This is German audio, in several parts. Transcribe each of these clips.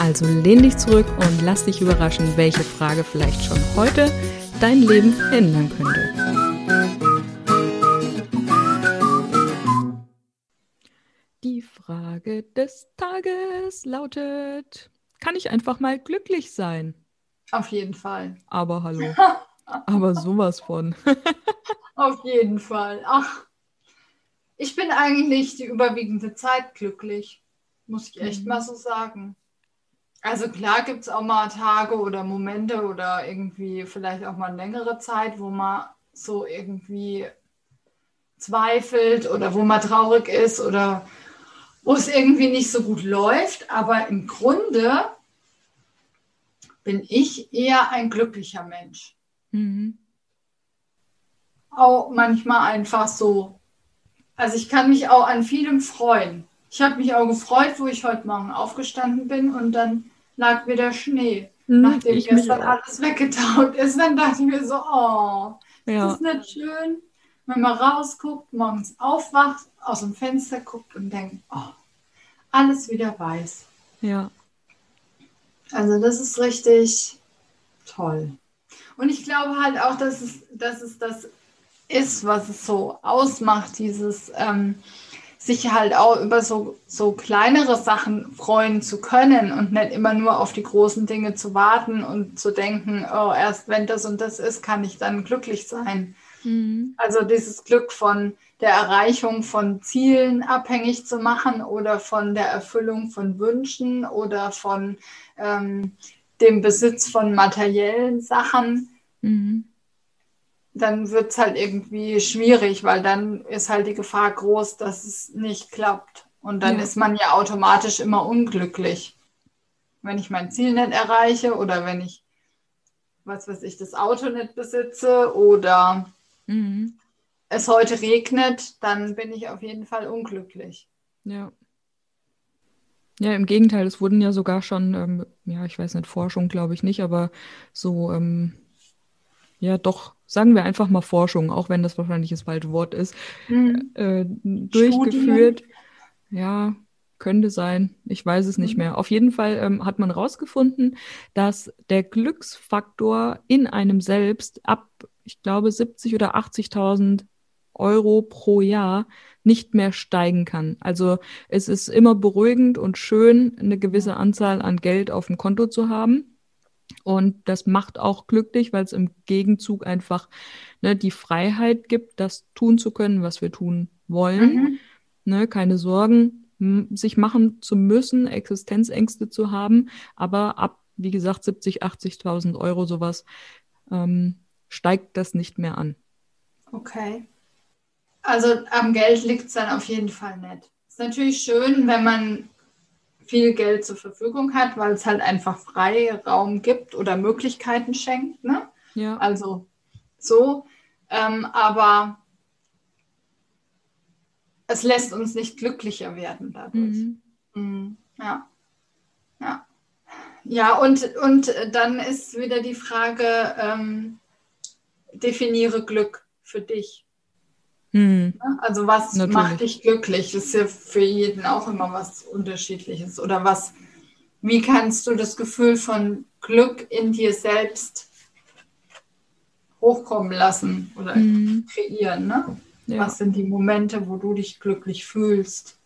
also lehn dich zurück und lass dich überraschen, welche Frage vielleicht schon heute dein Leben ändern könnte. Die Frage des Tages lautet, kann ich einfach mal glücklich sein? Auf jeden Fall. Aber hallo. Aber sowas von. Auf jeden Fall. Ach, ich bin eigentlich die überwiegende Zeit glücklich, muss ich echt mhm. mal so sagen. Also klar gibt es auch mal Tage oder Momente oder irgendwie vielleicht auch mal längere Zeit, wo man so irgendwie zweifelt oder wo man traurig ist oder wo es irgendwie nicht so gut läuft. Aber im Grunde bin ich eher ein glücklicher Mensch. Mhm. Auch manchmal einfach so. Also ich kann mich auch an vielem freuen. Ich habe mich auch gefreut, wo ich heute Morgen aufgestanden bin und dann lag wieder Schnee. Hm, nachdem gestern alles weggetaut ist, dann dachte ich mir so, oh, ja. ist das nicht schön, wenn man rausguckt, morgens aufwacht, aus dem Fenster guckt und denkt, oh, alles wieder weiß. Ja. Also das ist richtig toll. Und ich glaube halt auch, dass es, dass es das ist, was es so ausmacht, dieses ähm, sich halt auch über so, so kleinere Sachen freuen zu können und nicht immer nur auf die großen Dinge zu warten und zu denken, oh, erst wenn das und das ist, kann ich dann glücklich sein. Mhm. Also dieses Glück von der Erreichung von Zielen abhängig zu machen oder von der Erfüllung von Wünschen oder von ähm, dem Besitz von materiellen Sachen. Mhm dann wird es halt irgendwie schwierig, weil dann ist halt die Gefahr groß, dass es nicht klappt. Und dann ja. ist man ja automatisch immer unglücklich. Wenn ich mein Ziel nicht erreiche oder wenn ich, was weiß ich, das Auto nicht besitze oder mhm. es heute regnet, dann bin ich auf jeden Fall unglücklich. Ja. Ja, im Gegenteil, es wurden ja sogar schon, ähm, ja, ich weiß nicht, Forschung glaube ich nicht, aber so, ähm, ja, doch sagen wir einfach mal Forschung, auch wenn das wahrscheinlich das falsche Wort ist, mhm. äh, durchgeführt. Studien. Ja, könnte sein. Ich weiß es nicht mhm. mehr. Auf jeden Fall ähm, hat man herausgefunden, dass der Glücksfaktor in einem selbst ab, ich glaube, 70 oder 80.000 Euro pro Jahr nicht mehr steigen kann. Also es ist immer beruhigend und schön, eine gewisse Anzahl an Geld auf dem Konto zu haben. Und das macht auch glücklich, weil es im Gegenzug einfach ne, die Freiheit gibt, das tun zu können, was wir tun wollen. Mhm. Ne, keine Sorgen sich machen zu müssen, Existenzängste zu haben. Aber ab, wie gesagt, 70, 80.000 Euro sowas ähm, steigt das nicht mehr an. Okay. Also am Geld liegt es dann auf jeden Fall nicht. Ist natürlich schön, wenn man viel Geld zur Verfügung hat, weil es halt einfach Freiraum gibt oder Möglichkeiten schenkt. Ne? Ja. Also so. Ähm, aber es lässt uns nicht glücklicher werden dadurch. Mhm. Mhm. Ja. Ja. Ja, und, und dann ist wieder die Frage, ähm, definiere Glück für dich. Hm. Also was Natürlich. macht dich glücklich? Das ist ja für jeden auch immer was Unterschiedliches. Oder was, wie kannst du das Gefühl von Glück in dir selbst hochkommen lassen oder hm. kreieren? Ne? Ja. Was sind die Momente, wo du dich glücklich fühlst?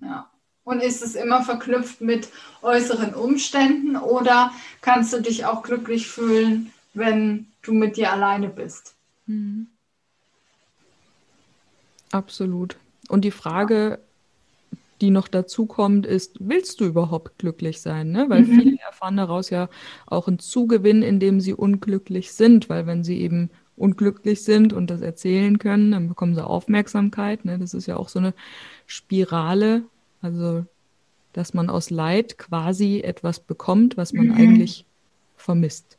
Ja. Und ist es immer verknüpft mit äußeren Umständen oder kannst du dich auch glücklich fühlen, wenn du mit dir alleine bist? Mhm. Absolut. Und die Frage, die noch dazu kommt, ist, willst du überhaupt glücklich sein? Ne? Weil mhm. viele erfahren daraus ja auch einen Zugewinn, indem sie unglücklich sind, weil wenn sie eben unglücklich sind und das erzählen können, dann bekommen sie Aufmerksamkeit. Ne? Das ist ja auch so eine Spirale, also dass man aus Leid quasi etwas bekommt, was man mhm. eigentlich vermisst.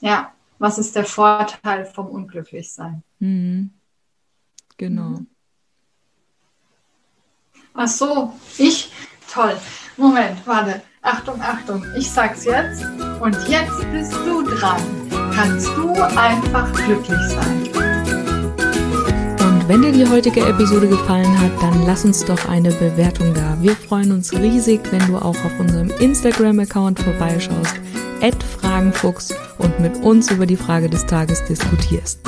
Ja, Was ist der Vorteil vom Unglücklichsein? Mhm. Genau. Ach so, ich? Toll. Moment, warte. Achtung, Achtung. Ich sag's jetzt. Und jetzt bist du dran. Kannst du einfach glücklich sein. Und wenn dir die heutige Episode gefallen hat, dann lass uns doch eine Bewertung da. Wir freuen uns riesig, wenn du auch auf unserem Instagram-Account vorbeischaust, Fragenfuchs und mit uns über die Frage des Tages diskutierst.